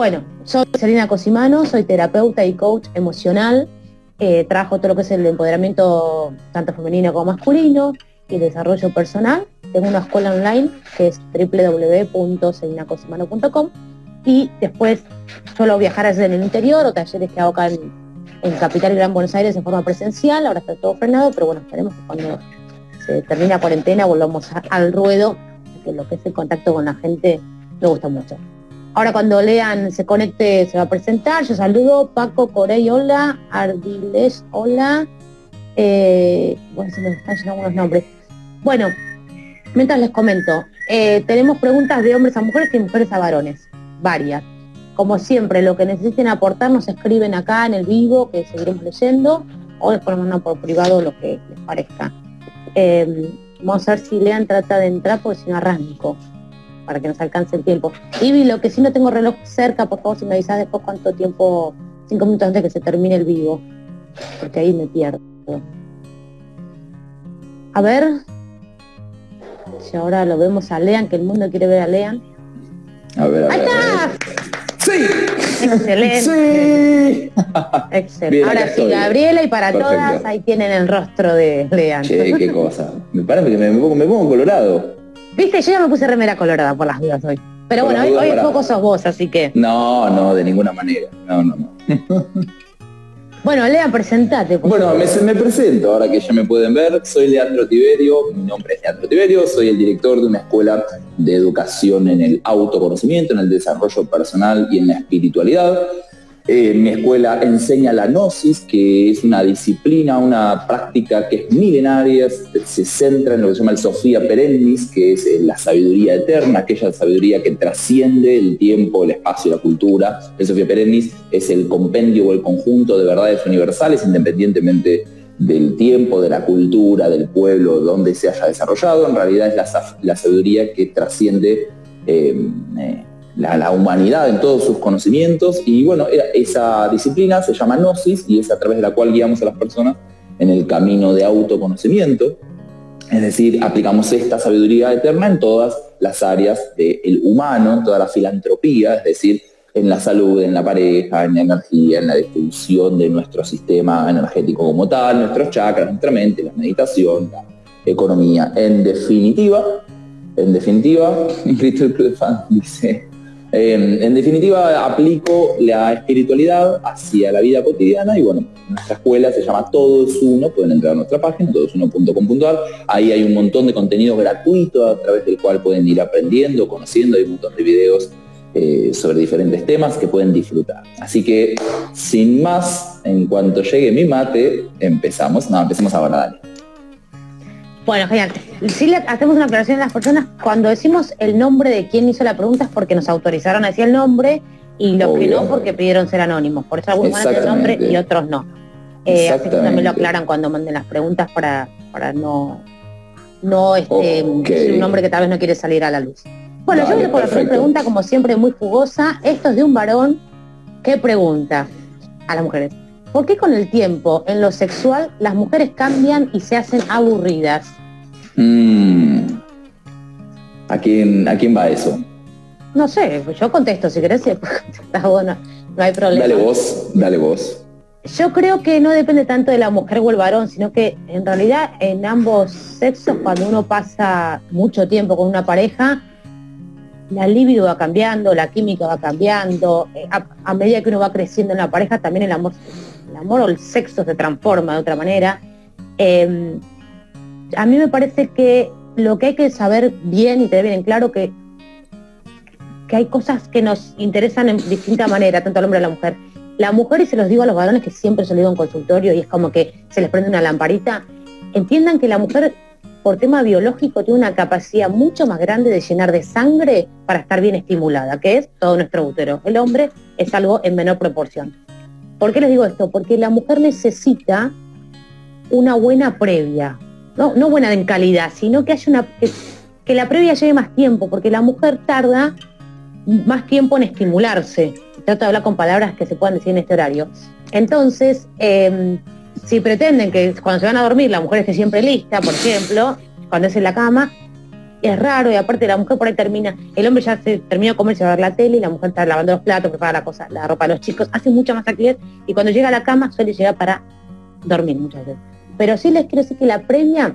Bueno, soy Selena Cosimano, soy terapeuta y coach emocional. Eh, trabajo todo lo que es el empoderamiento tanto femenino como masculino y desarrollo personal. Tengo una escuela online que es www.selinacosimano.com y después suelo viajar en el interior o talleres que hago acá en, en Capital Gran Buenos Aires en forma presencial. Ahora está todo frenado, pero bueno, esperemos que cuando se termine la cuarentena volvamos al ruedo, que lo que es el contacto con la gente me gusta mucho. Ahora cuando lean se conecte se va a presentar. Yo saludo Paco Corey, hola, Ardiles, hola. Eh, bueno, se me están llegando unos nombres. Bueno, mientras les comento, eh, tenemos preguntas de hombres a mujeres y mujeres a varones, varias. Como siempre, lo que necesiten aportar nos escriben acá en el vivo, que seguiremos leyendo, o les ponemos por privado lo que les parezca. Eh, vamos a ver si Lean trata de entrar porque si no arranco para que nos alcance el tiempo. Y lo que sí no tengo reloj cerca, por favor, si me avisas después cuánto tiempo, cinco minutos antes de que se termine el vivo, porque ahí me pierdo. A ver, si ahora lo vemos a Lean, que el mundo quiere ver a Lean. A ver, a ¡Ahí está! ¡Sí! Excelente. ¡Sí! Excelente. Bien, Ahora sí. Gabriela y para Perfecto. todas, ahí tienen el rostro de Lean. Che, qué cosa. Me parece que me, me pongo, me pongo colorado. Viste, yo ya me puse remera colorada por las dudas hoy. Pero Por bueno, hoy, hoy poco sos vos, así que. No, no, de ninguna manera. No, no, no. Bueno, Lea, presentate. Bueno, me, me presento, ahora que ya me pueden ver, soy Leandro Tiberio, mi nombre es Leandro Tiberio, soy el director de una escuela de educación en el autoconocimiento, en el desarrollo personal y en la espiritualidad. Eh, mi escuela enseña la gnosis, que es una disciplina, una práctica que es milenaria, se- centra en lo que se llama el Sofía Perennis, que es eh, la sabiduría eterna, aquella sabiduría que trasciende el tiempo, el espacio la cultura. El Sofía Perennis es el compendio o el conjunto de verdades universales, independientemente del tiempo, de la cultura, del pueblo, donde se haya desarrollado. En realidad es la sabiduría que trasciende eh, eh, la, humanidad en todos sus conocimientos y bueno, esa disciplina se llama Gnosis y es a través de la cual guiamos a las personas en el camino de autoconocimiento, es decir, aplicamos esta sabiduría eterna en todas las áreas del humano, en toda la filantropía, es decir, en la salud, en la pareja, en la energía, en la distribución de nuestro sistema energético como tal, nuestros chakras, nuestra mente, la meditación, la economía. En definitiva, en definitiva, Little Club de Fan dice, eh, en definitiva, aplico la espiritualidad hacia la vida cotidiana y bueno, nuestra escuela se llama Todo es Uno, pueden entrar a nuestra página, todosuno.com.ar, ahí hay un montón de contenido gratuito a través del cual pueden ir aprendiendo, conociendo, hay un montón de videos eh, sobre diferentes temas que pueden disfrutar. Así que, sin más, en cuanto llegue mi mate, empezamos. No, empecemos ahora, dale. Bueno, genial. Sí le hacemos una aclaración a las personas. Cuando decimos el nombre de quien hizo la pregunta es porque nos autorizaron a decir el nombre y los que no porque pidieron ser anónimos. Por eso algunos van a decir el nombre y otros no. Eh, así que también lo aclaran cuando manden las preguntas para, para no, no este, un nombre que tal vez no quiere salir a la luz. Bueno, Dale, yo voy por la primera pregunta, como siempre, muy jugosa. Esto es de un varón que pregunta a las mujeres. ¿Por qué con el tiempo en lo sexual las mujeres cambian y se hacen aburridas? Mm. ¿A, quién, ¿A quién va eso? No sé, pues yo contesto si querés, vos, no hay problema. Dale vos, dale vos. Yo creo que no depende tanto de la mujer o el varón, sino que en realidad en ambos sexos, cuando uno pasa mucho tiempo con una pareja, la libido va cambiando, la química va cambiando, eh, a, a medida que uno va creciendo en la pareja, también el amor, el amor o el sexo se transforma de otra manera. Eh, a mí me parece que lo que hay que saber bien y tener bien en claro que, que hay cosas que nos interesan en distinta manera, tanto al hombre como a la mujer. La mujer, y se los digo a los varones que siempre se lo en consultorio y es como que se les prende una lamparita, entiendan que la mujer por tema biológico tiene una capacidad mucho más grande de llenar de sangre para estar bien estimulada, que es todo nuestro útero. El hombre es algo en menor proporción. ¿Por qué les digo esto? Porque la mujer necesita una buena previa, no, no buena en calidad, sino que haya una que, la previa lleve más tiempo, porque la mujer tarda más tiempo en estimularse. Trato de hablar con palabras que se puedan decir en este horario. Entonces, eh, si pretenden que cuando se van a dormir la mujer esté siempre lista, por ejemplo, cuando es en la cama, es raro y aparte la mujer por ahí termina, el hombre ya se terminó de comer, se va a ver la tele y la mujer está lavando los platos, prepara la cosa, la ropa de los chicos, hace mucha más actividad y cuando llega a la cama suele llegar para dormir muchas veces. Pero sí les quiero decir que la premia,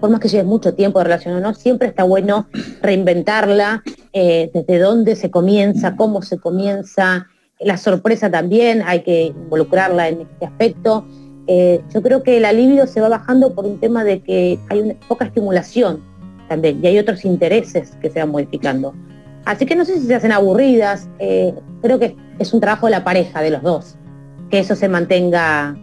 por más que lleve mucho tiempo de relación o no, siempre está bueno reinventarla, eh, desde dónde se comienza, cómo se comienza, la sorpresa también, hay que involucrarla en este aspecto. Eh, yo creo que la libido se va bajando por un tema de que hay poca estimulación también y hay otros intereses que se van modificando. Así que no sé si se hacen aburridas, eh, creo que es un trabajo de la pareja, de los dos, que eso se mantenga,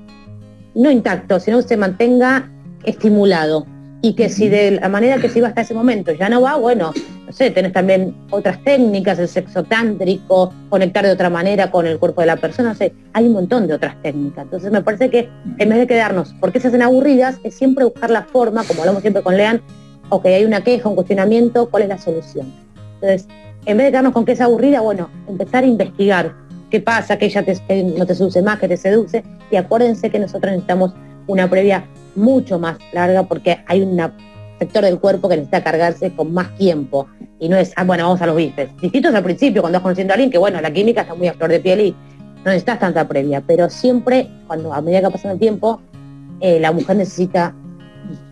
no intacto, sino que se mantenga estimulado y que si de la manera que se iba hasta ese momento ya no va, bueno, no sé, tenés también otras técnicas, el sexo tántrico, conectar de otra manera con el cuerpo de la persona, no sé, hay un montón de otras técnicas. Entonces me parece que en vez de quedarnos, porque se hacen aburridas, es siempre buscar la forma, como hablamos siempre con Lean, o que hay una queja, un cuestionamiento, ¿cuál es la solución? Entonces, en vez de quedarnos con que es aburrida, bueno, empezar a investigar qué pasa, que ella no te seduce más, que te seduce, y acuérdense que nosotros necesitamos una previa mucho más larga porque hay un sector del cuerpo que necesita cargarse con más tiempo y no es, ah, bueno, vamos a los bifes. Distintos al principio, cuando vas conociendo a alguien, que bueno, la química está muy a flor de piel y no necesitas tanta previa, pero siempre, cuando a medida que pasa el tiempo, eh, la mujer necesita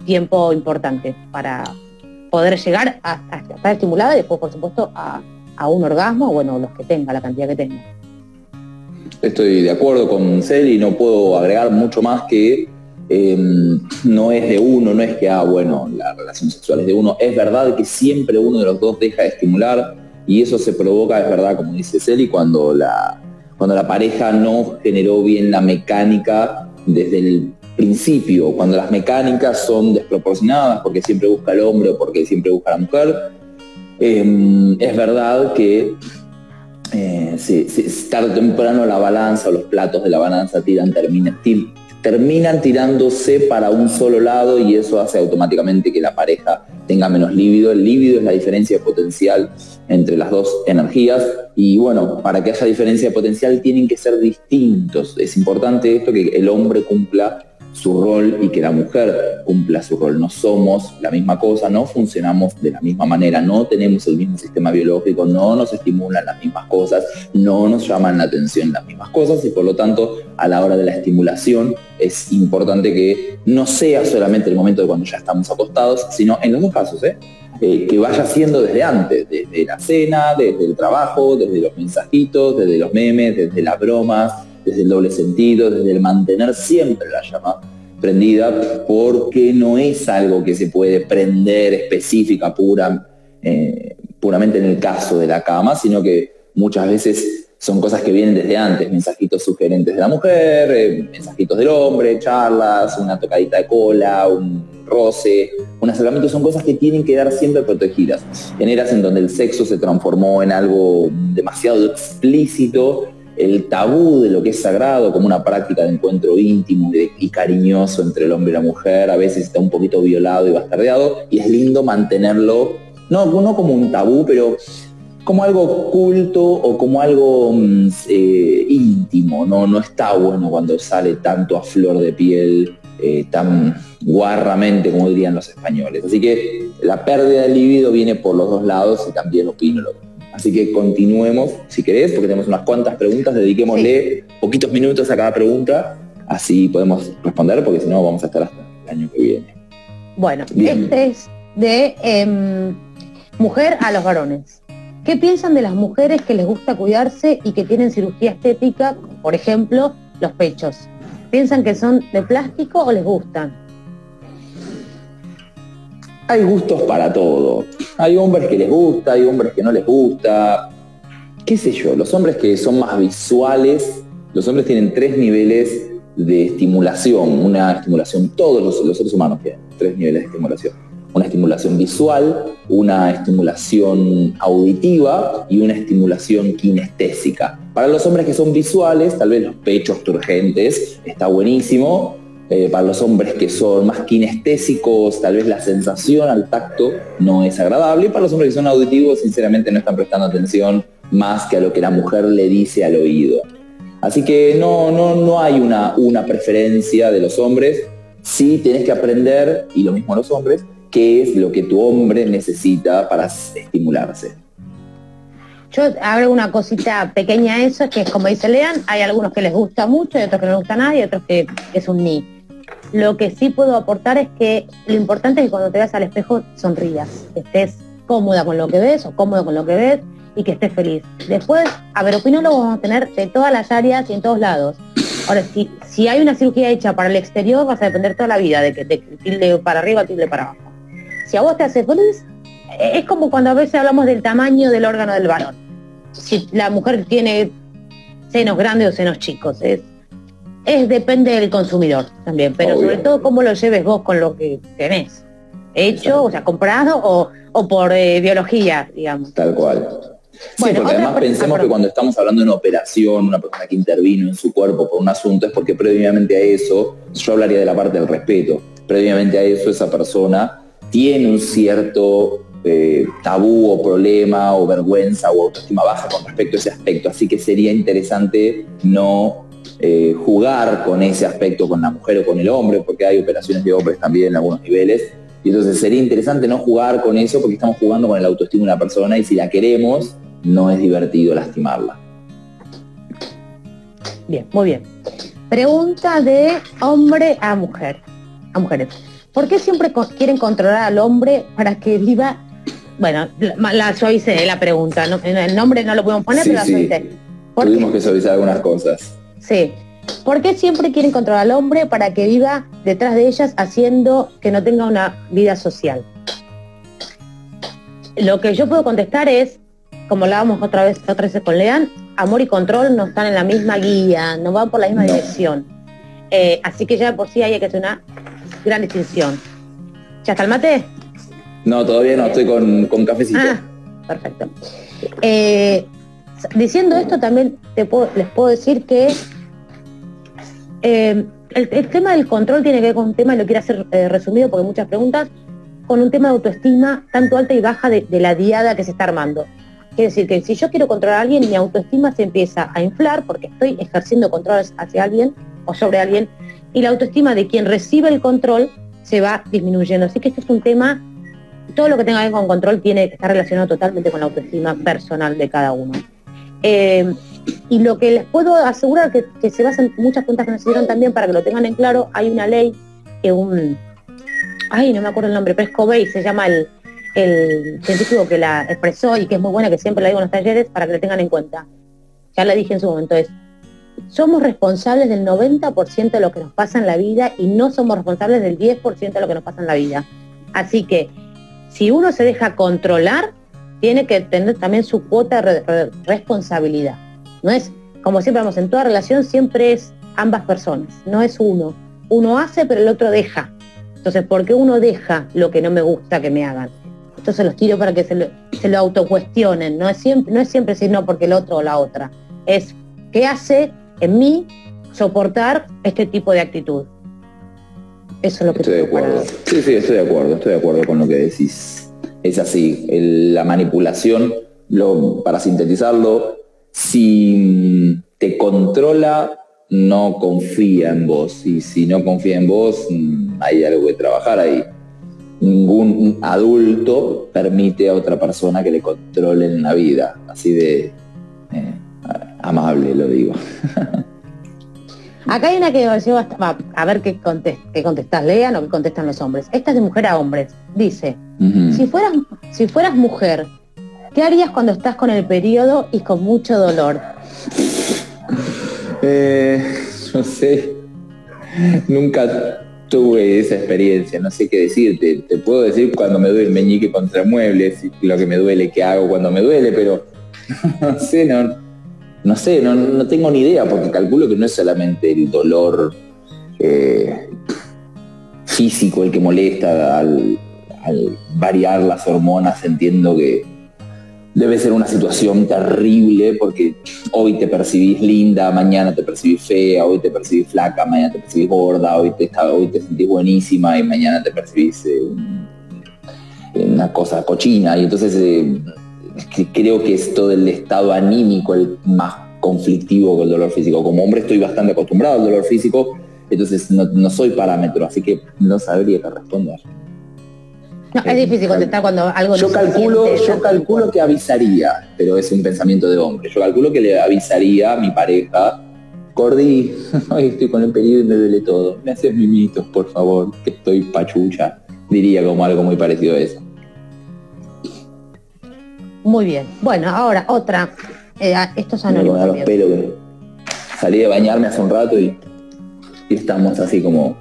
tiempo importante para poder llegar a, estar estimulada y después, por supuesto, a, a un orgasmo, bueno, los que tenga, la cantidad que tenga. Estoy de acuerdo con Celi, no puedo agregar mucho más que Em, no es de uno, no es que, ah, bueno, la relación sexual es de uno. Es verdad que siempre uno de los dos deja de estimular y eso se provoca, es verdad, como dice Celi, cuando la, cuando la pareja no generó bien la mecánica desde el principio, cuando las mecánicas son desproporcionadas porque siempre busca el hombre o porque siempre busca la mujer. Em, es verdad que eh, tarde o temprano la balanza o los platos de la balanza tiran, termina, terminan tirándose para un solo lado y eso hace automáticamente que la pareja tenga menos líbido. El líbido es la diferencia potencial entre las dos energías y bueno, para que haya diferencia potencial tienen que ser distintos. Es importante esto que el hombre cumpla su rol y que la mujer cumpla su rol. No somos la misma cosa, no funcionamos de la misma manera, no tenemos el mismo sistema biológico, no nos estimulan las mismas cosas, no nos llaman la atención las mismas cosas y por lo tanto a la hora de la estimulación es importante que no sea solamente el momento de cuando ya estamos acostados, sino en los dos casos, ¿eh? Eh, que vaya siendo desde antes, desde la cena, desde el trabajo, desde los mensajitos, desde los memes, desde las bromas, desde el doble sentido, desde el mantener siempre la llama prendida, porque no es algo que se puede prender específica, pura, eh, puramente en el caso de la cama, sino que muchas veces son cosas que vienen desde antes, mensajitos sugerentes de la mujer, eh, mensajitos del hombre, charlas, una tocadita de cola, un roce, un acercamiento, son cosas que tienen que dar siempre protegidas. En eras en donde el sexo se transformó en algo demasiado explícito, el tabú de lo que es sagrado como una práctica de encuentro íntimo y, cariñoso entre el hombre y la mujer, a veces está un poquito violado y bastardeado, y es lindo mantenerlo, no, no como un tabú, pero como algo oculto o como algo mm, eh, íntimo, ¿no? no está bueno cuando sale tanto a flor de piel, eh, tan guarramente como dirían los españoles. Así que la pérdida de libido viene por los dos lados y también opino lo mismo. Así que continuemos, si querés, porque tenemos unas cuantas preguntas, dediquémosle poquitos minutos a cada pregunta, así podemos responder, porque si no vamos a estar hasta el año que viene. Bueno, este es de em, mujer a los varones. ¿Qué piensan de las mujeres que les gusta cuidarse y que tienen cirugía estética, por ejemplo, los pechos? ¿Piensan que son de plástico o les gustan? Hay gustos para todo. Hay hombres que les gusta, hay hombres que no les gusta. ¿Qué sé yo? Los hombres que son más visuales, los hombres tienen tres niveles de estimulación. Una estimulación, todos los, seres humanos tienen tres niveles de estimulación. Una estimulación visual, una estimulación auditiva y una estimulación kinestésica. Para los hombres que son visuales, tal vez los pechos turgentes, está buenísimo, eh, para los hombres que son más kinestésicos, tal vez la sensación al tacto no es agradable. Y para los hombres que son auditivos, sinceramente no están prestando atención más que a lo que la mujer le dice al oído. Así que no, no, no hay una, una preferencia de los hombres. Sí tienes que aprender, y lo mismo a los hombres, qué es lo que tu hombre necesita para estimularse. Yo hago una cosita pequeña a eso, que es como dice Lean, hay algunos que les gusta mucho y otros que no les gusta nada y otros que es un ni. Lo que sí puedo aportar es que lo importante es que cuando te veas al espejo sonrías, que estés cómoda con lo que ves o cómodo con lo que ves y que estés feliz. Después, a ver, opinólogos vamos a tener de todas las áreas y en todos lados. Ahora, si, si hay una cirugía hecha para el exterior, vas a depender toda la vida de que te tilde para arriba, tilde para abajo. Si a vos te hace feliz, es como cuando a veces hablamos del tamaño del órgano del varón. Si la mujer tiene senos grandes o senos chicos, es, es depende del consumidor también, pero sobre todo cómo lo lleves vos con lo que tenés. Hecho, o sea, comprado o, por eh, biología, digamos. Tal cual. Bueno, porque además pensemos que cuando estamos hablando de una operación, una persona que intervino en su cuerpo por un asunto, es porque previamente a eso, yo hablaría de la parte del respeto, previamente a eso esa persona tiene un cierto eh, tabú o problema o vergüenza o autoestima baja con respecto a ese aspecto. Así que sería interesante no eh, jugar con ese aspecto con la mujer o con el hombre, porque hay operaciones de hombres también en algunos niveles. Y entonces sería interesante no jugar con eso porque estamos jugando con el autoestima de una persona y si la queremos, no es divertido lastimarla. Bien, muy bien. Pregunta de hombre a mujer, a mujeres. ¿Por qué siempre quieren controlar al hombre para que viva? Bueno, la, suavicé la pregunta, el nombre no lo podemos poner, pero la suavicé. Tuvimos que suavizar algunas cosas. Sí. ¿Por qué siempre quieren controlar al hombre para que viva detrás de ellas haciendo que no tenga una vida social? Lo que yo puedo contestar es, como hablábamos otra vez, otra vez con Lean, amor y control no están en la misma guía, no van por la misma dirección. Eh, así que ya por sí hay que hacer una gran distinción. ¿Ya está el mate? No, todavía no, estoy con, con cafecito. Ah, perfecto. Eh, diciendo esto también te puedo, les puedo decir que eh, el, tema del control tiene que ver con un tema, y lo quiero hacer eh, resumido porque muchas preguntas, con un tema de autoestima tanto alta y baja de, la diada que se está armando. Quiere decir que si yo quiero controlar a alguien, mi autoestima se empieza a inflar porque estoy ejerciendo control hacia alguien o sobre alguien y la autoestima de quien recibe el control se va disminuyendo. Así que este es un tema, todo lo que tenga que ver con control tiene que estar relacionado totalmente con la autoestima personal de cada uno. Eh, y lo que les puedo asegurar que, que se basan muchas cuentas que nos hicieron también para que lo tengan en claro, hay una ley que un, ay, no me acuerdo el nombre, pero es Covey, se llama el, el científico que la expresó y que es muy buena, que siempre la digo en los talleres, para que lo tengan en cuenta. Ya la dije en su momento, es somos responsables del 90% de lo que nos pasa en la vida y no somos responsables del 10% de lo que nos pasa en la vida. Así que si uno se deja controlar, tiene que tener también su cuota de responsabilidad. No es, como siempre vamos, en toda relación siempre es ambas personas, no es uno. Uno hace, pero el otro deja. Entonces, ¿por qué uno deja lo que no me gusta que me hagan? Entonces los tiro para que se lo, se lo autocuestionen. No es, siempre, no es siempre decir no porque el otro o la otra. Es qué hace en mí soportar este tipo de actitud. Eso es lo que estoy de acuerdo. Sí, sí, estoy de acuerdo, estoy de acuerdo con lo que decís. Es así, la manipulación, lo, para sintetizarlo, si te controla, no confía en vos. Y si no confía en vos, mm, hay algo que trabajar ahí. Ningún adulto permite a otra persona que le controle la vida. Así de eh, amable lo digo. Acá hay una que a ver qué, contestas, lean o qué contestan los hombres. Esta es de mujer a hombres. Dice, si, fueras, si fueras mujer, ¿qué harías cuando estás con el periodo y con mucho dolor? Eh, no sé. Nunca tuve esa experiencia, no sé qué decirte. Te puedo decir cuando me duele el meñique contra muebles, lo que me duele, qué hago cuando me duele, pero no sé, no, sé, no, tengo ni idea, porque calculo que no es solamente el dolor eh, físico el que molesta al, variar las hormonas, entiendo que debe ser una situación terrible porque hoy te percibís linda, mañana te percibís fea, hoy te percibís flaca, mañana te percibís gorda, hoy te, hoy te sentís buenísima y mañana te percibís eh, una cosa cochina. Y entonces eh, creo que es todo el estado anímico el más conflictivo que el dolor físico. Como hombre estoy bastante acostumbrado al dolor físico, entonces no, soy parámetro, así que no sabría qué responder. No, es difícil contestar cuando algo Yo no se calculo, siente, yo calculo que avisaría, pero es un pensamiento de hombre. Yo calculo que le avisaría a mi pareja, Cordy, hoy estoy con el pedido y me duele todo. Me haces mimitos, por favor, que estoy pachucha. Diría como algo muy parecido a eso. Muy bien. Bueno, ahora otra. Eh, estos Me anónimos voy a los también. pelos. que Salí de bañarme hace un rato y, y estamos así como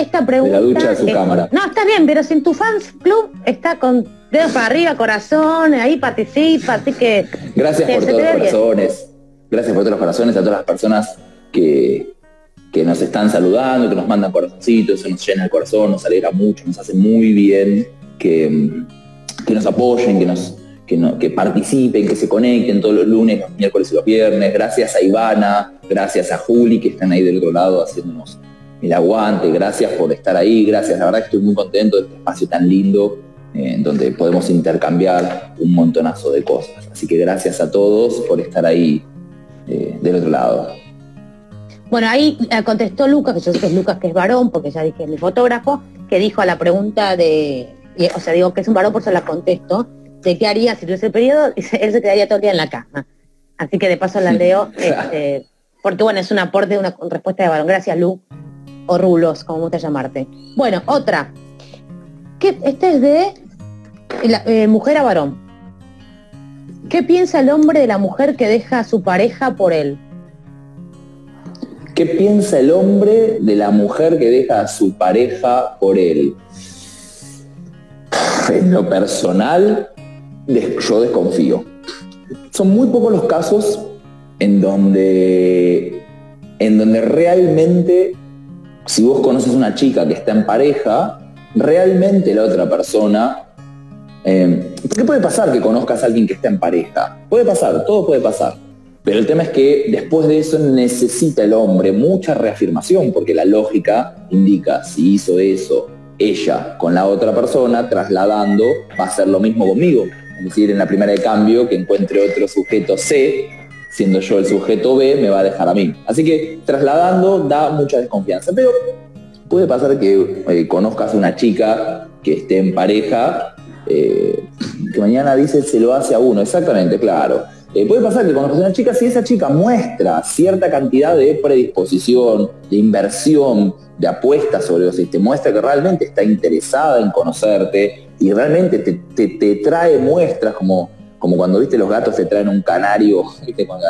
Esta pregunta. ducha a su es- cámara. No, está bien, pero si en tu fans club está con dedos para arriba, corazón, ahí participa, así que. Gracias por todos los bien. corazones. Gracias por todos los corazones a todas las personas que, que nos están saludando, que nos mandan corazoncitos, eso nos llena el corazón, nos alegra mucho, nos hace muy bien que, que nos apoyen, que nos que, no- que participen, que se conecten todos los lunes, los miércoles y los viernes. Gracias a Ivana, gracias a Juli que están ahí del otro lado haciéndonos el aguante. Gracias por estar ahí, gracias. La verdad que estoy muy contento de este espacio tan lindo eh, en donde podemos intercambiar un montonazo de cosas. Así que gracias a todos por estar ahí eh, del otro lado. Bueno, ahí contestó Lucas, que yo sé que es Lucas, que es varón, porque ya dije mi fotógrafo, que dijo a la pregunta de, o sea, digo que es un varón, por eso la contesto, de qué haría si tuviese el periodo, él se quedaría todo el día en la cama. Así que de paso la leo, este, porque bueno, es un aporte, una respuesta de varón. Gracias, Lu, o Rulos, como gusta llamarte. Bueno, otra. ¿Qué, este es de la- eh, mujer a varón. ¿Qué piensa el hombre de la mujer que deja a su pareja por él? ¿Qué piensa el hombre de la mujer que deja a su pareja por él? En lo personal, yo desconfío. Son muy pocos los casos en donde, en donde realmente, si vos conoces una chica que está en pareja, realmente la otra persona... eh, ¿Qué puede pasar que conozcas a alguien que está en pareja? Puede pasar, todo puede pasar. Pero el tema es que después de eso necesita el hombre mucha reafirmación, porque la lógica indica si hizo eso ella con la otra persona, trasladando, va a hacer lo mismo conmigo. Es decir, en la primera de cambio, que encuentre otro sujeto C, siendo yo el sujeto B, me va a dejar a mí. Así que trasladando da mucha desconfianza. Pero puede pasar que eh, conozcas una chica que esté en pareja, eh, que mañana dice se lo hace a uno. Exactamente, claro. Eh, puede pasar que conozcas a una chica si esa chica muestra cierta cantidad de predisposición, de inversión, de apuesta sobre los te muestra que realmente está interesada en conocerte y realmente te, te- te trae muestras como, como cuando viste los gatos te traen un canario, viste cuando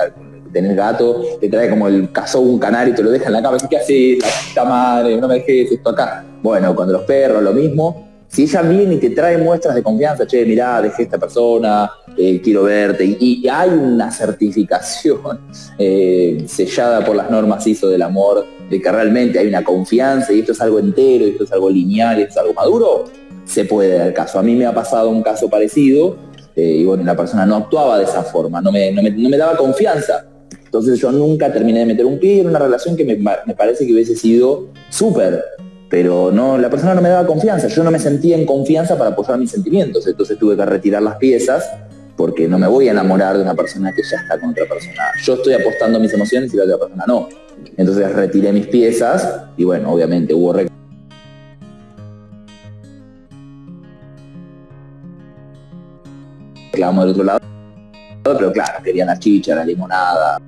tenés gato, te trae como el cazó un canario y te lo deja en la cama, ¿qué haces? La puta madre, no me dejes esto acá. Bueno, cuando los perros, lo mismo, si ella viene y te trae muestras de confianza, che, mirá, dejé esta persona, eh, quiero verte, y, hay una certificación eh, sellada por las normas ISO del amor, de que realmente hay una confianza y esto es algo entero, esto es algo lineal, esto es algo maduro, se puede dar caso. A mí me ha pasado un caso parecido, y bueno, la persona no actuaba de esa forma, no me, no me- no me daba confianza. Entonces yo nunca terminé de meter un pie en una relación que me, me parece que hubiese sido súper, pero no, la persona no me daba confianza, yo no me sentía en confianza para apoyar mis sentimientos, entonces tuve que retirar las piezas porque no me voy a enamorar de una persona que ya está con otra persona. Yo estoy apostando mis emociones y la otra persona no. Entonces retiré mis piezas y bueno, obviamente hubo reclamo del otro lado, pero claro, quería la chicha, la limonada,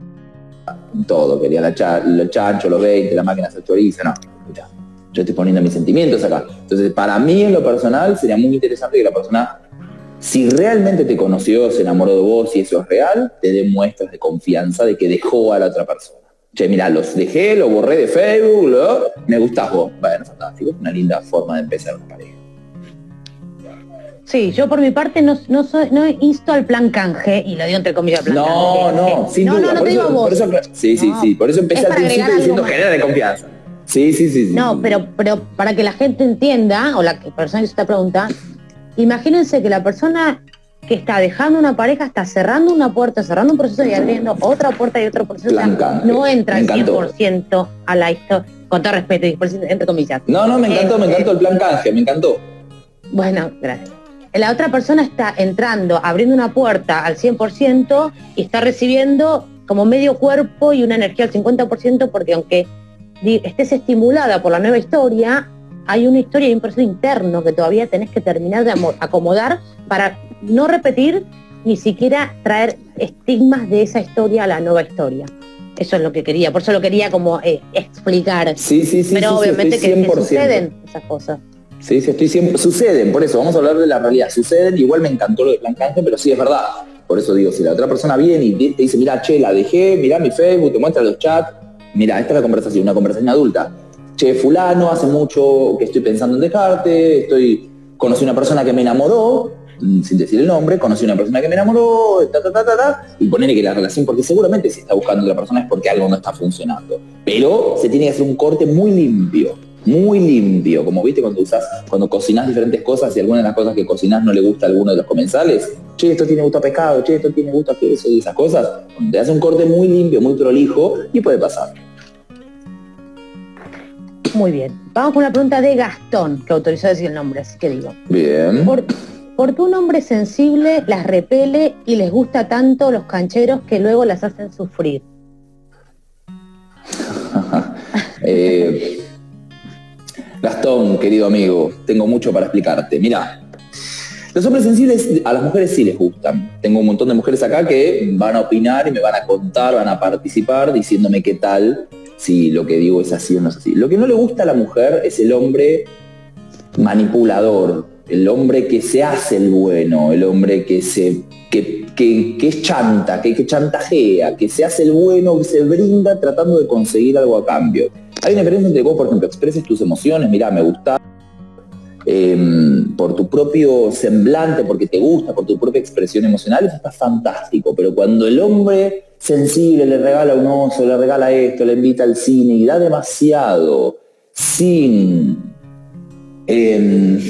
todo, quería la cha- el chancho, los 20, la máquina de chorizo, no, yo estoy poniendo mis sentimientos acá. Entonces, para mí en lo personal sería muy interesante que la persona, si realmente te conoció, se enamoró de vos y eso es real, te dé muestras de confianza de que dejó a la otra persona. Che, mira, los dejé, lo borré de Facebook, me gustás vos. Bueno, fantástico, es una linda forma de empezar una pareja. Sí, yo por mi parte no, no soy, no insto al plan canje, y lo digo entre comillas plan No, canje. no, sin no, duda. no, no por te eso, digo a vos. por eso- sí, sí, sí. Por eso empecé Es al principio diciendo genera de confianza. Sí, sí, sí. sí. No, pero, pero para que la gente entienda, o la persona que se está preguntando, imagínense que la persona que está dejando una pareja está cerrando una puerta, cerrando un proceso y abriendo otra puerta y otro proceso. O sea, no entra al encantó. 100% a la historia, con todo respeto, eso, entre comillas. No, no, me encantó, me encantó el plan canje, me encantó. Bueno, gracias. La otra persona está entrando, abriendo una puerta al 100% y está recibiendo como medio cuerpo y una energía al 50% porque aunque estés estimulada por la nueva historia, hay una historia y un proceso interno que todavía tenés que terminar de acomodar para no repetir ni siquiera traer estigmas de esa historia a la nueva historia. Eso es lo que quería, por eso lo quería como eh, explicar. Sí, sí, sí. Pero obviamente que, suceden esas cosas. Sí, estoy siempre, suceden, por eso, vamos a hablar de la realidad, suceden, igual me encantó lo de Blancanje, pero sí es verdad. Por eso digo, si la otra persona viene y te dice, mira, che, la dejé, mira mi Facebook, te muestra los chats, mira, esta es la conversación, una conversación adulta. Che, fulano, hace mucho que estoy pensando en dejarte, estoy, conocí una persona que me enamoró, mm, sin decir el nombre, conocí una persona que me enamoró, ta, ta, ta, ta, ta, y ponerle que la relación, porque seguramente si está buscando a otra persona es porque algo no está funcionando. Pero se tiene que hacer un corte muy limpio muy limpio, como viste cuando usas, cuando cocinas diferentes cosas y alguna de las cosas que cocinas no le gusta a alguno de los comensales, che, esto tiene gusto a pescado, che, esto tiene gusto a queso y esas cosas, te hace un corte muy limpio, muy prolijo y puede pasar. Muy bien. Vamos con una pregunta de Gastón, que autorizó decir el nombre, así que digo. Bien. ¿Por, qué un hombre sensible las repele y les gusta tanto los cancheros que luego las hacen sufrir? eh, Gastón, querido amigo, tengo mucho para explicarte. Mira, los hombres sensibles a las mujeres sí les gustan. Tengo un montón de mujeres acá que van a opinar y me van a contar, van a participar diciéndome qué tal, si lo que digo es así o no es así. Lo que no le gusta a la mujer es el hombre manipulador, el hombre que se hace el bueno, el hombre que se que, es chanta, que, que chantajea, que se hace el bueno, que se brinda tratando de conseguir algo a cambio. Hay una diferencia entre vos, por ejemplo, expreses tus emociones, mira, me gusta, em, por tu propio semblante, porque te gusta, por tu propia expresión emocional, eso está fantástico. Pero cuando el hombre sensible le regala un oso, le regala esto, le invita al cine y da demasiado sin em,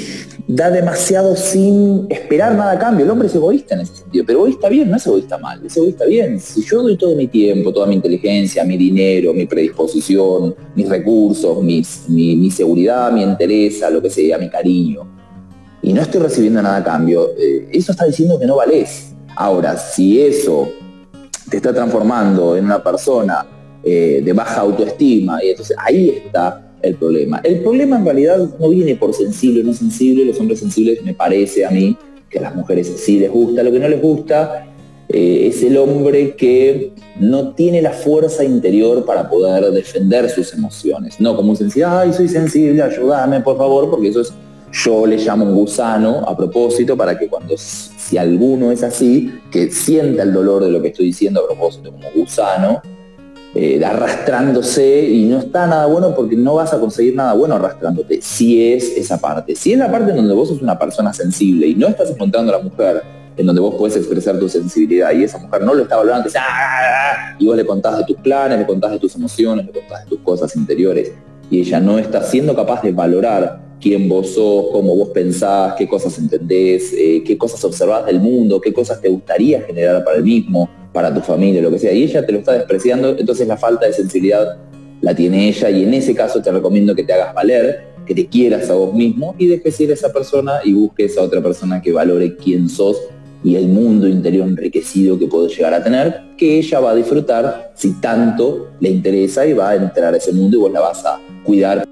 da demasiado sin esperar nada a cambio. El hombre es egoísta en ese sentido, pero egoísta bien, no es egoísta mal, es egoísta bien. Si yo doy todo mi tiempo, toda mi inteligencia, mi dinero, mi predisposición, mis recursos, mis, mi, seguridad, mi interés, lo que sea, mi cariño, y no estoy recibiendo nada a cambio, eh, eso está diciendo que no valés. Ahora, si eso te está transformando en una persona eh, de baja autoestima, y entonces ahí está el problema. El problema en realidad no viene por sensible o no sensible, los hombres sensibles me parece a mí que a las mujeres sí les gusta, lo que no les gusta eh, es el hombre que no tiene la fuerza interior para poder defender sus emociones, no como un sensible, ay, soy sensible, ayúdame por favor, porque eso es, yo le llamo un gusano a propósito para que cuando, si alguno es así, que sienta el dolor de lo que estoy diciendo a propósito como gusano, eh, arrastrándose y no está nada bueno porque no vas a conseguir nada bueno arrastrándote. Si es esa parte. Si es la parte en donde vos sos una persona sensible y no estás encontrando a la mujer en donde vos podés expresar tu sensibilidad y esa mujer no lo está valorando, ah, ah, ah", y vos le contás de tus planes, le contás de tus emociones, le contás de tus cosas interiores y ella no está siendo capaz de valorar quién vos sos, cómo vos pensás, qué cosas entendés, eh, qué cosas observás del mundo, qué cosas te gustaría generar para el mismo, para tu familia, lo que sea, y ella te lo está despreciando, entonces la falta de sensibilidad la tiene ella y en ese caso te recomiendo que te hagas valer, que te quieras a vos mismo y dejes ir a esa persona y busques a otra persona que valore quién sos y el mundo interior enriquecido que puedes llegar a tener, que ella va a disfrutar si tanto le interesa y va a entrar a ese mundo y vos la vas a cuidar.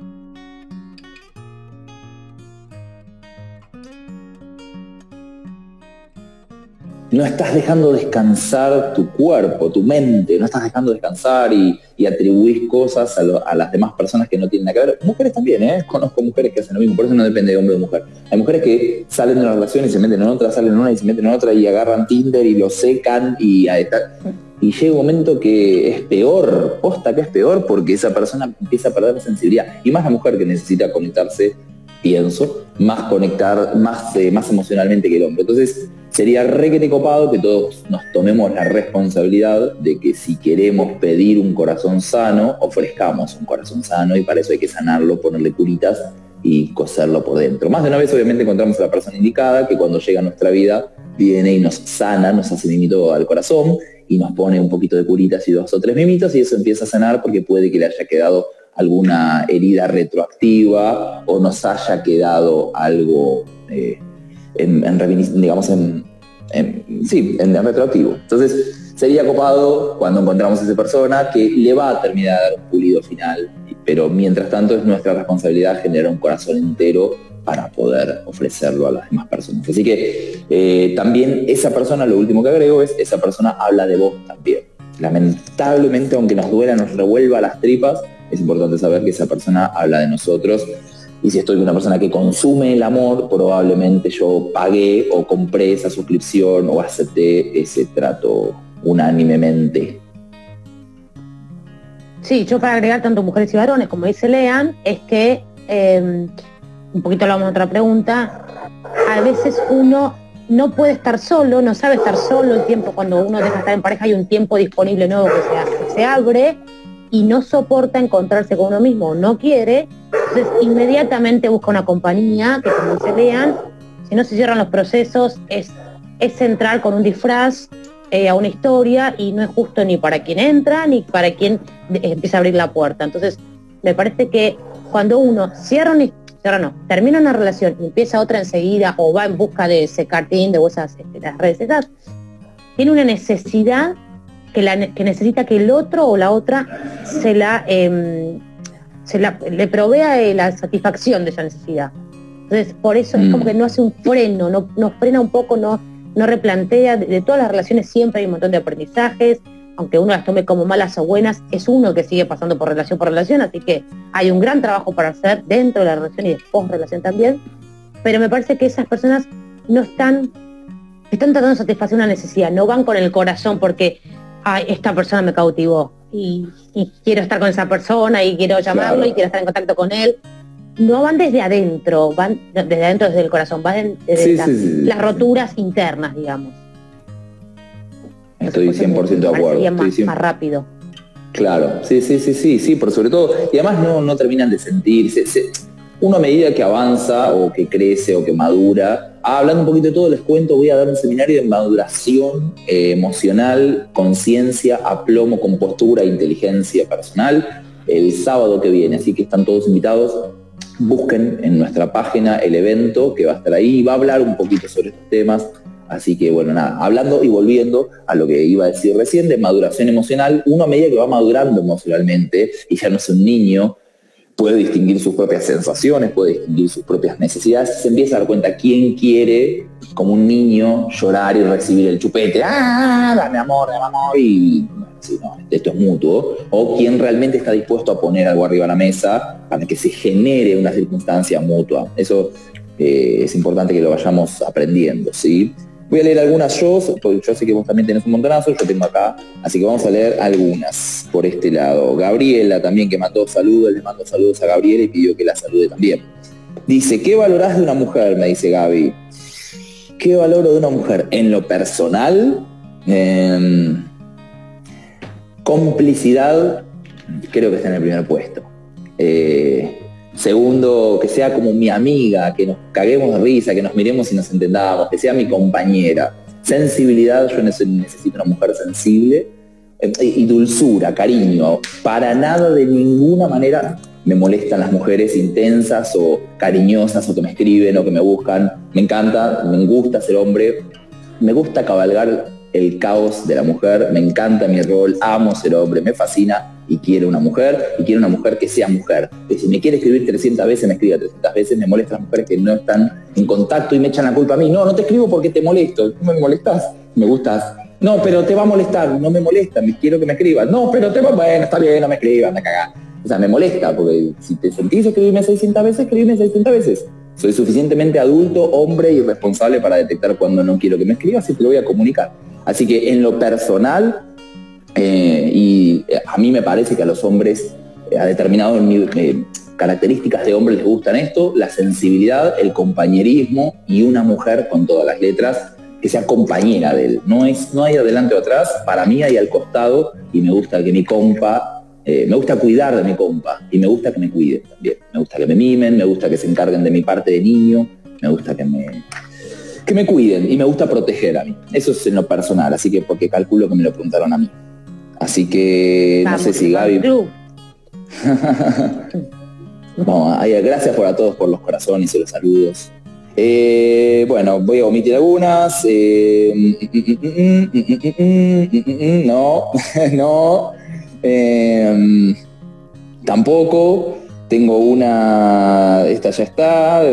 No estás dejando descansar tu cuerpo, tu mente, no estás dejando descansar y, atribuís cosas a, las demás personas que no tienen nada que ver. Mujeres también, ¿eh? Conozco mujeres que hacen lo mismo, por eso no depende de hombre o mujer. Hay mujeres que salen de una relación y se meten en otra, salen en una y se meten en otra y agarran Tinder y lo secan y Y llega un momento que es peor, posta que es peor, porque esa persona empieza a perder sensibilidad. Y más la mujer que necesita conectarse pienso, más conectar, más, eh, más emocionalmente que el hombre. Entonces, sería requete copado que todos nos tomemos la responsabilidad de que si queremos pedir un corazón sano, ofrezcamos un corazón sano y para eso hay que sanarlo, ponerle curitas y coserlo por dentro. Más de una vez obviamente encontramos a la persona indicada que cuando llega a nuestra vida viene y nos sana, nos hace mimito al corazón y nos pone un poquito de curitas y dos o tres mimitos y eso empieza a sanar porque puede que le haya quedado alguna herida retroactiva o nos haya quedado algo eh, en, digamos, en, sí, en retroactivo. Entonces, sería copado cuando encontramos a esa persona que le va a terminar de dar un pulido final, pero mientras tanto es nuestra responsabilidad generar un corazón entero para poder ofrecerlo a las demás personas. Así que eh, también esa persona, lo último que agrego es, esa persona habla de vos también. Lamentablemente, aunque nos duela, nos revuelva las tripas, es importante saber que esa persona habla de nosotros. Y si estoy con una persona que consume el amor, probablemente yo pagué o compré esa suscripción o acepté ese trato unánimemente. Sí, yo para agregar tanto mujeres y varones, como dice Lean, es que, em, un poquito hablamos de otra pregunta, a veces uno no puede estar solo, no sabe estar solo el tiempo cuando uno deja de estar en pareja, hay un tiempo disponible nuevo que se abre y no soporta encontrarse con uno mismo, no quiere, entonces inmediatamente busca una compañía que como se lean, si no se cierran los procesos, es, es central con un disfraz eh, a una historia y no es justo ni para quien entra ni para quien empieza a abrir la puerta. Entonces, me parece que cuando uno cierra una cierra no, termina una relación y empieza otra enseguida o va en busca de ese cartín, de esas este, las redes esas, tiene una necesidad que, la, que necesita que el otro o la otra se la, em, se la le provea eh, la satisfacción de esa necesidad. Entonces, por eso es como mm. que no hace un freno, no, nos frena un poco, no, no replantea, de, todas las relaciones siempre hay un montón de aprendizajes, aunque uno las tome como malas o buenas, es uno que sigue pasando por relación por relación, así que hay un gran trabajo para hacer dentro de la relación y después de relación también, pero me parece que esas personas no están, están tratando de satisfacer una necesidad, no van con el corazón porque esta persona me cautivó y, quiero estar con esa persona y quiero llamarlo y quiero estar en contacto con él no van desde adentro, van desde adentro, desde el corazón, van desde las roturas internas, digamos. Estoy 100% de acuerdo. Más, rápido. Claro, sí, sí, sí, sí, sí, por sobre todo. Y además no, no terminan de sentirse. Uno a medida que avanza o que crece o que madura, ah, hablando un poquito de todo, les cuento, voy a dar un seminario de maduración eh, emocional, conciencia, aplomo, compostura inteligencia personal el sábado que viene. Así que están todos invitados busquen en nuestra página el evento que va a estar ahí, va a hablar un poquito sobre estos temas. Así que bueno, nada, hablando y volviendo a lo que iba a decir recién de maduración emocional, uno a medida que va madurando emocionalmente y ya no es un niño, puede distinguir sus propias sensaciones, puede distinguir sus propias necesidades, se empieza a dar cuenta quién quiere, como un niño, llorar y recibir el chupete, ah, dame amor, dame amor, y esto es mutuo, o quien realmente está dispuesto a poner algo arriba de la mesa para que se genere una circunstancia mutua. Eso eh, es importante que lo vayamos aprendiendo, ¿sí? Voy a leer algunas yo, yo sé que vos también tenés un montonazo, yo tengo acá, así que vamos a leer algunas por este lado. Gabriela también que mandó saludos, le mando saludos a Gabriela y pidió que la salude también. Dice, ¿qué valorás de una mujer? Me dice Gaby. ¿Qué valoro de una mujer? En lo personal, em, Complicidad, creo que está en el primer puesto. Eh, segundo, que sea como mi amiga, que nos caguemos de risa, que nos miremos y nos entendamos, que sea mi compañera. Sensibilidad, yo necesito una mujer sensible. Eh, y dulzura, cariño. Para nada, de ninguna manera, me molestan las mujeres intensas o cariñosas o que me escriben o que me buscan. Me encanta, me gusta ser hombre. Me gusta cabalgar el caos de la mujer, me encanta mi rol, amo ser hombre, me fascina y quiero una mujer y quiero una mujer que sea mujer. Si me quiere escribir 300 veces, me escriba 300 veces, me molestan las mujeres que no están en contacto y me echan la culpa a mí. No, no te escribo porque te molesto, tú me molestas, me gustas. No, pero te va a molestar, no me molesta, me quiero que me escribas. No, pero te va, bueno, está bien, no me escribas, me cagás. O sea, me molesta, porque si te sentís escribirme 600 veces, escribirme 600 veces. Soy suficientemente adulto, hombre y responsable para detectar cuando no quiero que me escribas y te lo voy a comunicar. Así que en lo personal, eh, y a mí me parece que a los hombres, eh, a determinadas eh, características de hombres les gustan esto, la sensibilidad, el compañerismo y una mujer con todas las letras que sea compañera de él. No, es, no hay adelante o atrás, para mí hay al costado y me gusta que mi compa, me gusta cuidar de mi compa y me gusta que me cuiden también. Me gusta que me mimen, me gusta que se encarguen de mi parte de niño, me gusta que me, que me cuiden y me gusta proteger a mí. Eso es en lo personal, así que porque calculo que me lo preguntaron a mí. Así que no sé si Gaby. gracias por a todos por los corazones y los saludos. bueno, voy a omitir algunas. no, no. tampoco. Tengo una, esta ya está,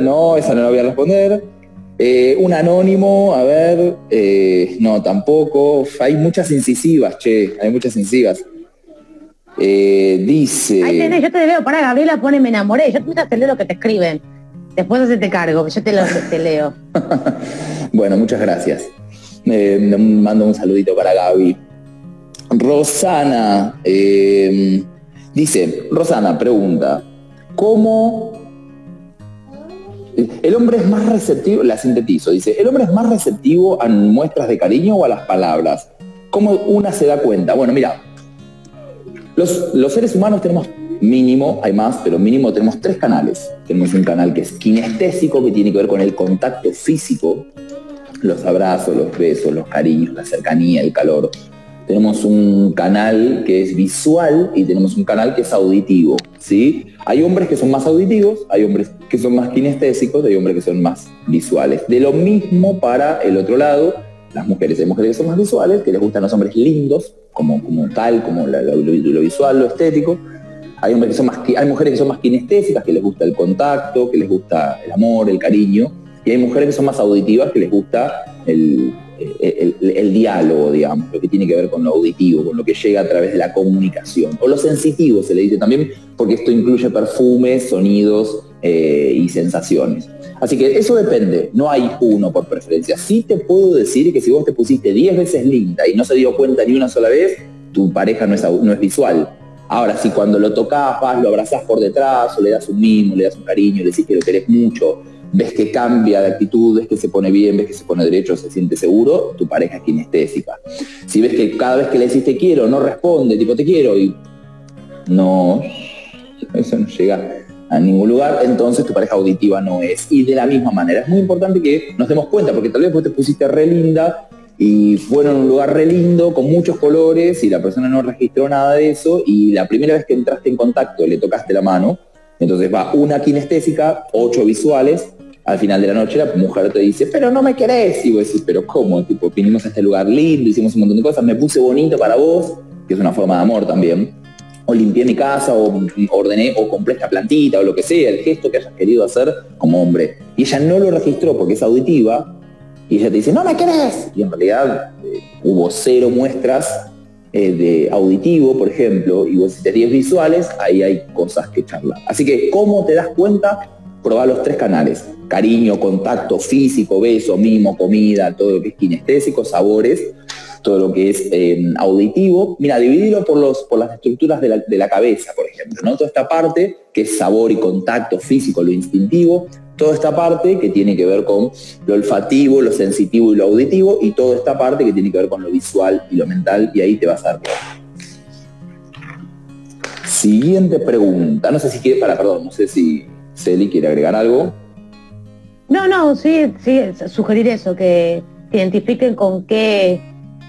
no, esa no la voy a responder. Un anónimo, a ver, no, tampoco. Hay muchas incisivas, che, hay muchas incisivas. dice... Ahí tenés, yo te leo, para Gabriela pone me enamoré, yo te leo lo que te escriben. Después te cargo, yo te lo te leo. bueno, muchas gracias. mando un saludito para Gaby. Rosana, eh, dice, Rosana pregunta, ¿cómo el hombre es más receptivo, la sintetizo, dice, el hombre es más receptivo a muestras de cariño o a las palabras? ¿Cómo una se da cuenta? Bueno, mira, los, los seres humanos tenemos mínimo, hay más, pero mínimo tenemos tres canales. Tenemos un canal que es kinestésico, que tiene que ver con el contacto físico, los abrazos, los besos, los cariños, la cercanía, el calor. Tenemos un canal que es visual y tenemos un canal que es auditivo. ¿sí? Hay hombres que son más auditivos, hay hombres que son más kinestésicos, hay hombres que son más visuales. De lo mismo para el otro lado, las mujeres. Hay mujeres que son más visuales, que les gustan los hombres lindos, como, como tal, como lo visual, lo estético hay, hombres que son más, hay mujeres que son más kinestésicas, que les gusta el contacto, que les gusta el amor, el cariño, y hay mujeres que son más auditivas, que les gusta el, diálogo, digamos, lo que tiene que ver con lo auditivo, con lo que llega a través de la comunicación. O lo sensitivo se le dice también, porque esto incluye perfumes, sonidos eh, y sensaciones. Así que eso depende, no hay uno por preferencia. Sí te puedo decir que si vos te pusiste 10 veces linda y no se dio cuenta ni una sola vez, tu pareja no es, no es visual, Ahora, si cuando lo tocas, vas, lo abrazás por detrás, o le das un mimo, le das un cariño, le decís que lo querés mucho, ves que cambia de actitud, ves que se pone bien, ves que se pone derecho, se siente seguro, tu pareja es kinestésica. Si ves que cada vez que le decís te quiero, no responde, tipo te quiero, y no, eso no llega a ningún lugar, entonces tu pareja auditiva no es. Y de la misma manera, es muy importante que nos demos cuenta, porque tal vez vos te pusiste re linda y fueron a un lugar re lindo, con muchos colores, y la persona no registró nada de eso, y la primera vez que entraste en contacto le tocaste la mano, entonces va una kinestésica, ocho visuales, al final de la noche la mujer te dice, pero no me querés, y vos decís, pero ¿cómo? Tipo, vinimos a este lugar lindo, hicimos un montón de cosas, me puse bonito para vos, que es una forma de amor también, o limpié mi casa, o ordené, o compré esta plantita, o lo que sea, el gesto que hayas querido hacer como hombre. Y ella no lo registró porque es auditiva, y ella te dice, no me querés. Y en realidad eh, hubo cero muestras eh, de auditivo, por ejemplo, y vos hiciste 10 visuales, ahí hay cosas que charlar. Así que, ¿cómo te das cuenta? Probar los tres canales. Cariño, contacto físico, beso, mimo, comida, todo lo que es kinestésico, sabores, todo lo que es eh, auditivo. Mira, dividirlo por, los, por las estructuras de la, de la cabeza, por ejemplo. ¿no? Toda esta parte, que es sabor y contacto físico, lo instintivo, toda esta parte que tiene que ver con lo olfativo, lo sensitivo y lo auditivo, y toda esta parte que tiene que ver con lo visual y lo mental, y ahí te vas a dar Siguiente pregunta. No sé si quiere, para, perdón, no sé si Celi quiere agregar algo. No, no, sí, sí, sugerir eso, que, identifiquen con qué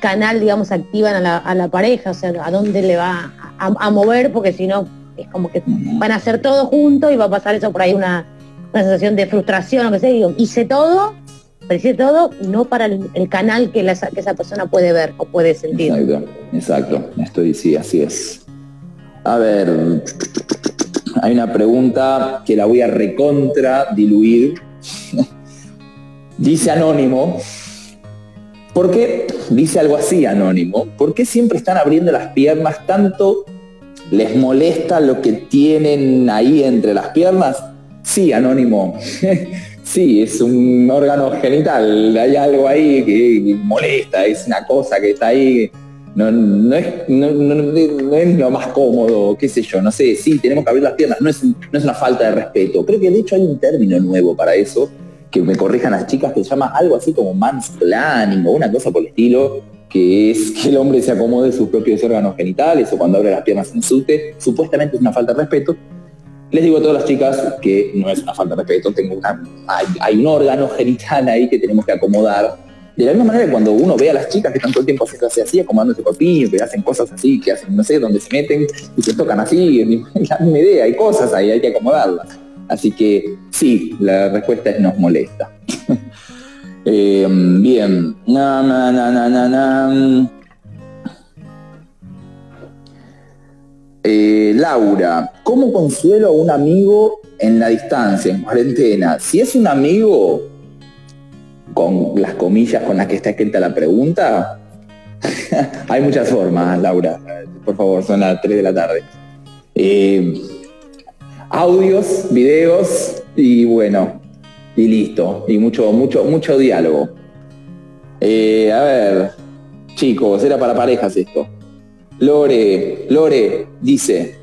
canal, digamos, activan a la, pareja, o sea, a dónde le va a, mover, porque si no, es como que van a hacer todo junto y va a pasar eso por ahí una, una sensación de frustración, o que sea, digo, hice todo, pero hice todo no para el, canal que, que, esa persona puede ver o puede sentir. Exacto, exacto, estoy, sí, así es. A ver, hay una pregunta que la voy a recontra diluir. dice Anónimo, ¿por qué, dice algo así Anónimo, ¿por qué siempre están abriendo las piernas tanto? ¿Les molesta lo que tienen ahí entre las piernas? Sí, anónimo. sí, es un órgano genital. Hay algo ahí que molesta, es una cosa que está ahí. No, es, lo más cómodo, qué sé yo, no sé, sí, tenemos que abrir las piernas, no es, no es una falta de respeto. Creo que de hecho hay un término nuevo para eso, que me corrijan las chicas, que se llama algo así como mansplaining o una cosa por el estilo, que es que el hombre se acomode sus propios órganos genitales o cuando abre las piernas en sute, supuestamente es una falta de respeto, les digo a todas las chicas que no es una falta de respeto, una, hay, un órgano genital ahí que tenemos que acomodar. De la misma manera que cuando uno ve a las chicas que están todo el tiempo haciendo así, acomodando ese corpiño, que hacen cosas así, que hacen, no sé, donde se meten y se tocan así, es la misma idea, hay cosas ahí, hay que acomodarlas. Así que Sí, la respuesta es nos molesta. Eh, bien. Eh, Laura, ¿cómo consuelo a un amigo en la distancia, en cuarentena? Si es un amigo, con las comillas con las que está escrita la pregunta, hay muchas formas, Laura. Por favor, son las 3 de la tarde. Eh, audios, videos y bueno, y listo. Y mucho, mucho, mucho diálogo. Eh, a ver, chicos, era para parejas esto. Lore, Lore dice,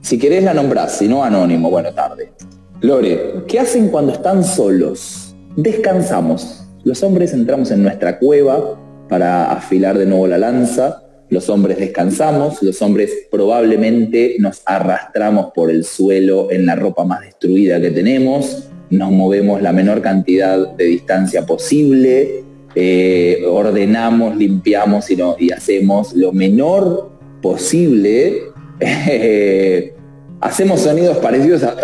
si querés la nombrás, si no anónimo, bueno, tarde. Lore, ¿qué hacen cuando están solos? Descansamos. Los hombres entramos en nuestra cueva para afilar de nuevo la lanza. Los hombres descansamos, los hombres probablemente nos arrastramos por el suelo en la ropa más destruida que tenemos, nos movemos la menor cantidad de distancia posible, eh, ordenamos, limpiamos y, y, hacemos lo menor posible. hacemos sonidos parecidos a...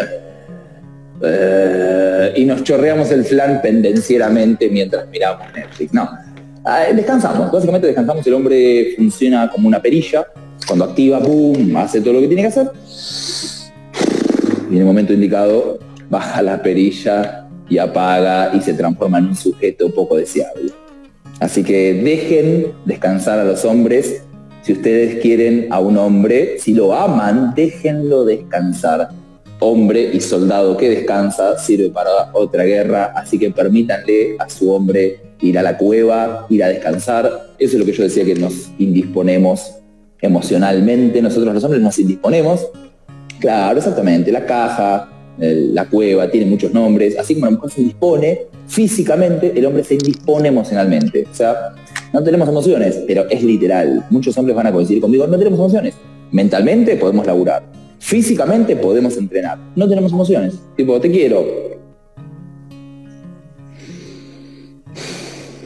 Eh, y nos chorreamos el flan pendencieramente mientras miramos Netflix. No, ah, descansamos, básicamente descansamos, el hombre funciona como una perilla, cuando activa, ¡pum!, hace todo lo que tiene que hacer. Y en el momento indicado baja la perilla y apaga y se transforma en un sujeto poco deseable. Así que dejen descansar a los hombres. Si ustedes quieren a un hombre, si lo aman, déjenlo descansar. Hombre y soldado que descansa sirve para otra guerra, así que permítanle a su hombre ir a la cueva, ir a descansar. Eso es lo que yo decía que nos indisponemos emocionalmente. Nosotros los hombres nos indisponemos. Claro, exactamente. La caja, la cueva, tiene muchos nombres, así como la mujer se indispone físicamente, el hombre se indispone emocionalmente. O sea, no tenemos emociones, pero es literal. Muchos hombres van a coincidir conmigo, no tenemos emociones. Mentalmente podemos laburar, físicamente podemos entrenar, no tenemos emociones. Tipo, te quiero.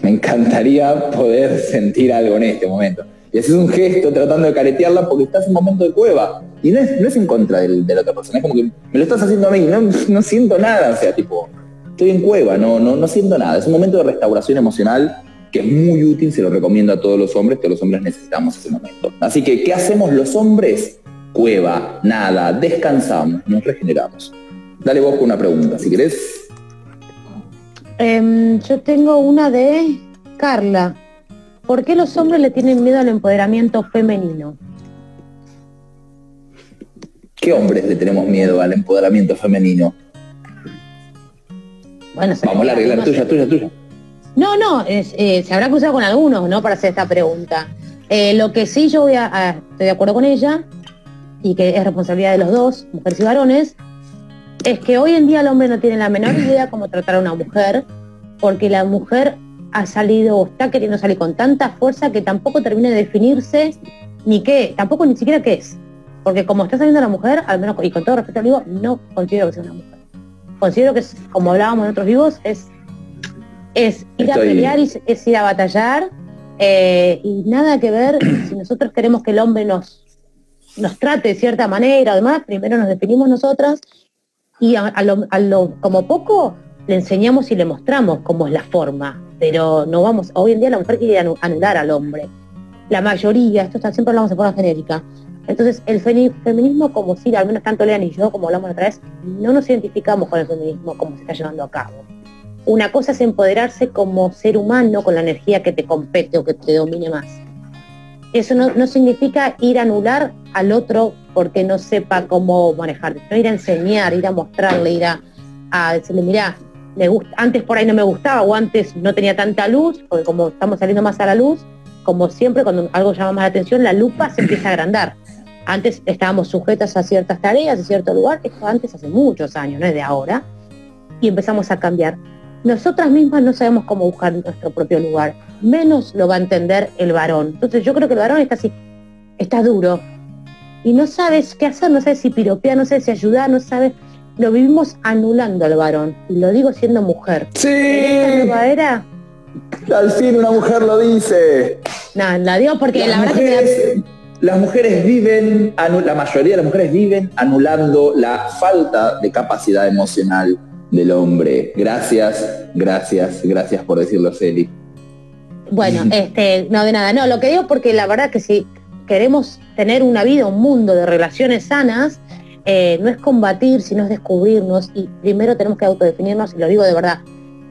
Me encantaría poder sentir algo en este momento y haces un gesto tratando de caretearla porque estás en un momento de cueva. Y no es, en contra del, de la otra persona, es como que me lo estás haciendo a mí, no, no siento nada, o sea, tipo, estoy en cueva, no, no, no siento nada. Es un momento de restauración emocional que es muy útil, se lo recomiendo a todos los hombres, que los hombres necesitamos ese momento. Así que, ¿qué hacemos los hombres? Cueva, nada, descansamos, nos regeneramos. Dale vos con una pregunta, si querés. Em, yo tengo una de Carla. ¿Por qué los hombres le tienen miedo al empoderamiento femenino? ¿Qué hombres le tenemos miedo al empoderamiento femenino? Bueno, Vamos a la arreglar, tuya, tuya, tuya. No, no, eh, se habrá cruzado con algunos, ¿no? Para hacer esta pregunta. Eh, lo que sí yo voy a, estoy de acuerdo con ella, y que es responsabilidad de los dos, mujeres y varones, es que hoy en día el hombre no tiene la menor idea cómo tratar a una mujer, porque la mujer ha salido o está queriendo salir con tanta fuerza que tampoco termina de definirse ni qué, tampoco ni siquiera qué es. Porque como está saliendo la mujer, al menos y con todo respeto digo, no considero que sea una mujer. Considero que es, como hablábamos en otros vivos, es, es ir a pelear, y, es ir a batallar eh, y nada que ver si nosotros queremos que el hombre nos, nos trate de cierta manera, además, primero nos definimos nosotras y a, lo, como poco le enseñamos y le mostramos cómo es la forma, pero no vamos, hoy en día la mujer quiere anular al hombre. La mayoría, esto está, siempre hablamos de forma genérica. Entonces, el feminismo, como si, al menos tanto Lean y yo, como hablamos otra vez, no nos identificamos con el feminismo como se está llevando a cabo. Una cosa es empoderarse como ser humano con la energía que te compete o que te domine más. Eso no, significa ir a anular al otro porque no sepa cómo manejar, no ir a enseñar, ir a mostrarle, ir a, a decirle, mira, antes por ahí no me gustaba o antes no tenía tanta luz, porque como estamos saliendo más a la luz, como siempre cuando algo llama más la atención, la lupa se empieza a agrandar. Antes estábamos sujetas a ciertas tareas, a cierto lugar, esto antes hace muchos años, no es de ahora, y empezamos a cambiar. Nosotras mismas no sabemos cómo buscar nuestro propio lugar, menos lo va a entender el varón. Entonces yo creo que el varón está así, está duro, y no sabes qué hacer, no sabes si piropear, no sabes si ayudar, no sabes lo vivimos anulando al varón, y lo digo siendo mujer. Sí. era? Al fin una mujer lo dice. No, la digo porque la verdad que... Las mujeres viven, la mayoría de las mujeres viven anulando la falta de capacidad emocional del hombre. Gracias, gracias, gracias por decirlo, Celi. Bueno, este, no de nada, no, lo que digo porque la verdad que si queremos tener una vida, un mundo de relaciones sanas, eh, no es combatir, sino es descubrirnos y primero tenemos que autodefinirnos y lo digo de verdad.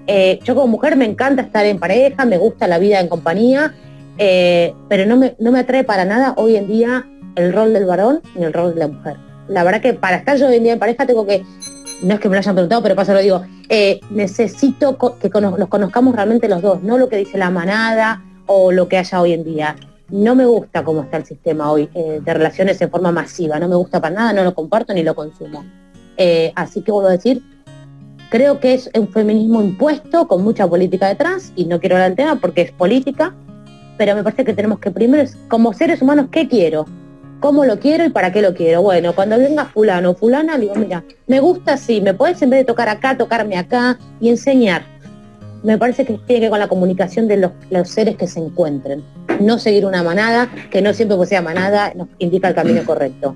Eh, yo como mujer me encanta estar en pareja, me gusta la vida en compañía, eh, pero no me, no me atrae para nada hoy en día el rol del varón ni el rol de la mujer. La verdad que para estar yo hoy en día en pareja tengo que, no es que me lo hayan preguntado, pero paso lo digo, necesito que los conozcamos realmente los dos, no lo que dice la manada o lo que haya hoy en día no me gusta cómo está el sistema hoy eh, de relaciones en forma masiva, no me gusta para nada, no lo comparto ni lo consumo. Eh, así que vuelvo a decir, creo que es un feminismo impuesto con mucha política detrás, y no quiero hablar del tema porque es política, pero me parece que tenemos que primero, como seres humanos, ¿qué quiero? ¿Cómo lo quiero y para qué lo quiero? Bueno, cuando venga fulano o fulana, digo, mira, me gusta así, me puedes en vez de tocar acá, tocarme acá y enseñar me parece que tiene que ver con la comunicación de los, seres que se encuentren. No seguir una manada, que no siempre que sea manada nos indica el camino correcto.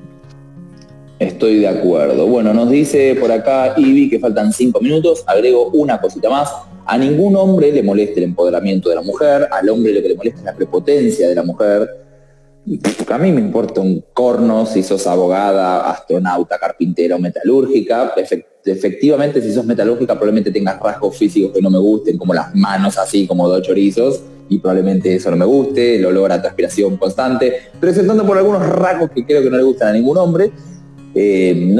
Estoy de acuerdo. Bueno, nos dice por acá Ivy que faltan cinco minutos. Agrego una cosita más. A ningún hombre le molesta el empoderamiento de la mujer, al hombre lo que le molesta es la prepotencia de la mujer. A mí me importa un corno si sos abogada, astronauta, carpintera o metalúrgica efectivamente si sos metalúrgica probablemente tengas rasgos físicos que no me gusten, como las manos así como dos chorizos, y probablemente eso no me guste, el olor a transpiración constante, presentando por algunos rasgos que creo que no le gustan a ningún hombre. Eh,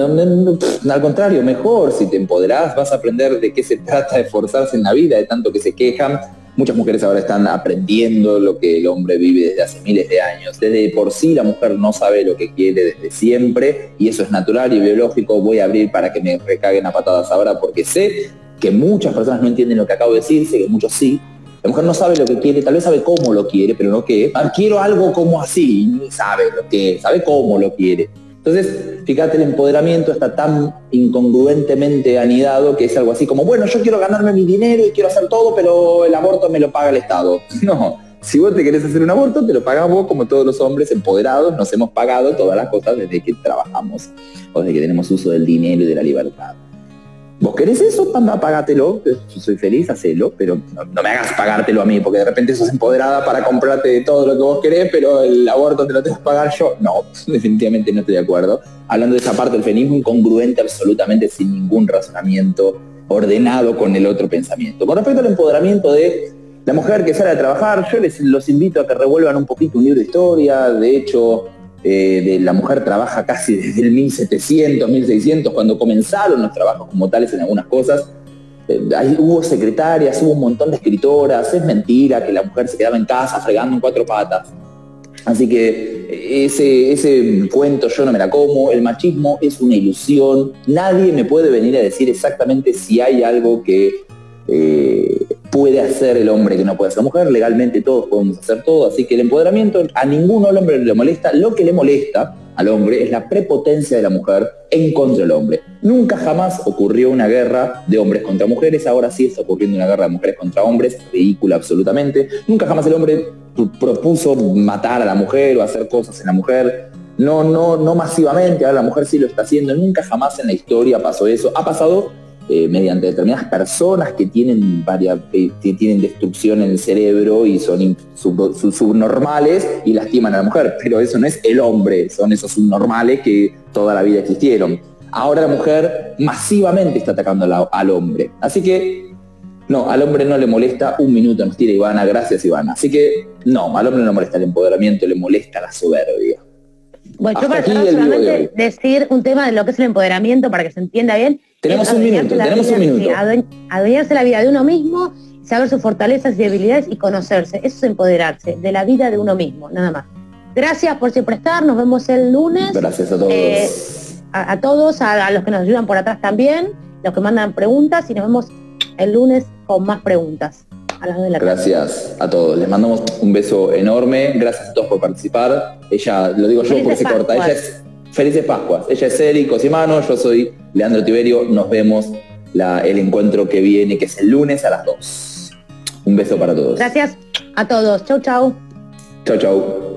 al contrario, mejor, si te empoderás, vas a aprender de qué se trata de esforzarse en la vida, de tanto que se quejan, Muchas mujeres ahora están aprendiendo lo que el hombre vive desde hace miles de años. Desde por sí la mujer no sabe lo que quiere desde siempre y eso es natural y biológico. Voy a abrir para que me recaguen a patadas ahora porque sé que muchas personas no entienden lo que acabo de decir, sé que muchos sí. La mujer no sabe lo que quiere, tal vez sabe cómo lo quiere, pero no qué. Ah, quiero algo como así, sabe lo que, sabe cómo lo quiere. Entonces, fíjate, el empoderamiento está tan incongruentemente anidado que es algo así como, bueno, yo quiero ganarme mi dinero y quiero hacer todo, pero el aborto me lo paga el Estado. No, si vos te querés hacer un aborto, te lo pagamos vos como todos los hombres empoderados, nos hemos pagado todas las cosas desde que trabajamos o desde que tenemos uso del dinero y de la libertad. ¿Vos querés eso? Pamba, pagátelo. Yo soy feliz, hacelo, pero no, me hagas pagártelo a mí, porque de repente sos empoderada para comprarte todo lo que vos querés, pero el aborto te lo tengo que pagar yo. No, definitivamente no estoy de acuerdo. Hablando de esa parte del feminismo incongruente absolutamente sin ningún razonamiento ordenado con el otro pensamiento. Con respecto al empoderamiento de la mujer que sale a trabajar, yo les los invito a que revuelvan un poquito un libro de historia. De hecho, eh, de la mujer trabaja casi desde el 1700, 1600, cuando comenzaron los trabajos como tales en algunas cosas. Eh, hubo secretarias, hubo un montón de escritoras, es mentira que la mujer se quedaba en casa fregando en cuatro patas. Así que eh, ese, ese cuento yo no me la como, el machismo es una ilusión, nadie me puede venir a decir exactamente si hay algo que puede hacer el hombre que no puede hacer mujer, legalmente todos podemos hacer todo, así que el empoderamiento a ningún hombre le molesta, lo que le molesta al hombre es la prepotencia de la mujer en contra del hombre. Nunca jamás ocurrió una guerra de hombres contra mujeres, ahora sí está ocurriendo una guerra de mujeres contra hombres, ridícula absolutamente. Nunca jamás el hombre propuso matar a la mujer o hacer cosas en la mujer. No, no, no masivamente, ahora la mujer sí lo está haciendo. Nunca jamás en la historia pasó eso. Ha pasado eh, mediante determinadas personas que tienen, varias, eh, que tienen destrucción en el cerebro y son subnormales y lastiman a la mujer. Pero eso no es el hombre, son esos subnormales que toda la vida existieron. Ahora la mujer masivamente está atacando al hombre. Así que no, al hombre no le molesta un minuto, nos tira Ivana, gracias Ivana. Así que no, al hombre no le molesta el empoderamiento, le molesta la soberbia. Bueno, yo para solamente decir un tema de lo que es el empoderamiento para que se entienda bien, tenemos un minuto, tenemos un minuto. adueñarse la vida de uno mismo, saber sus fortalezas y debilidades y conocerse. Eso es empoderarse de la vida de uno mismo, nada más. Gracias por siempre estar, nos vemos el lunes. Gracias a todos. Eh, a, todos, a, los que nos ayudan por atrás también, los que mandan preguntas y nos vemos el lunes con más preguntas. Gracias a todos. Les mandamos un beso enorme. Gracias a todos por participar. Ella, lo digo yo porque se corta. Ella es Felices Pascuas. Ella es Eri Cosimano, yo soy Leandro Tiberio. Nos vemos el encuentro que viene, que es el lunes a las 2. Un beso para todos. Gracias a todos. Chau, chau. Chau, chau.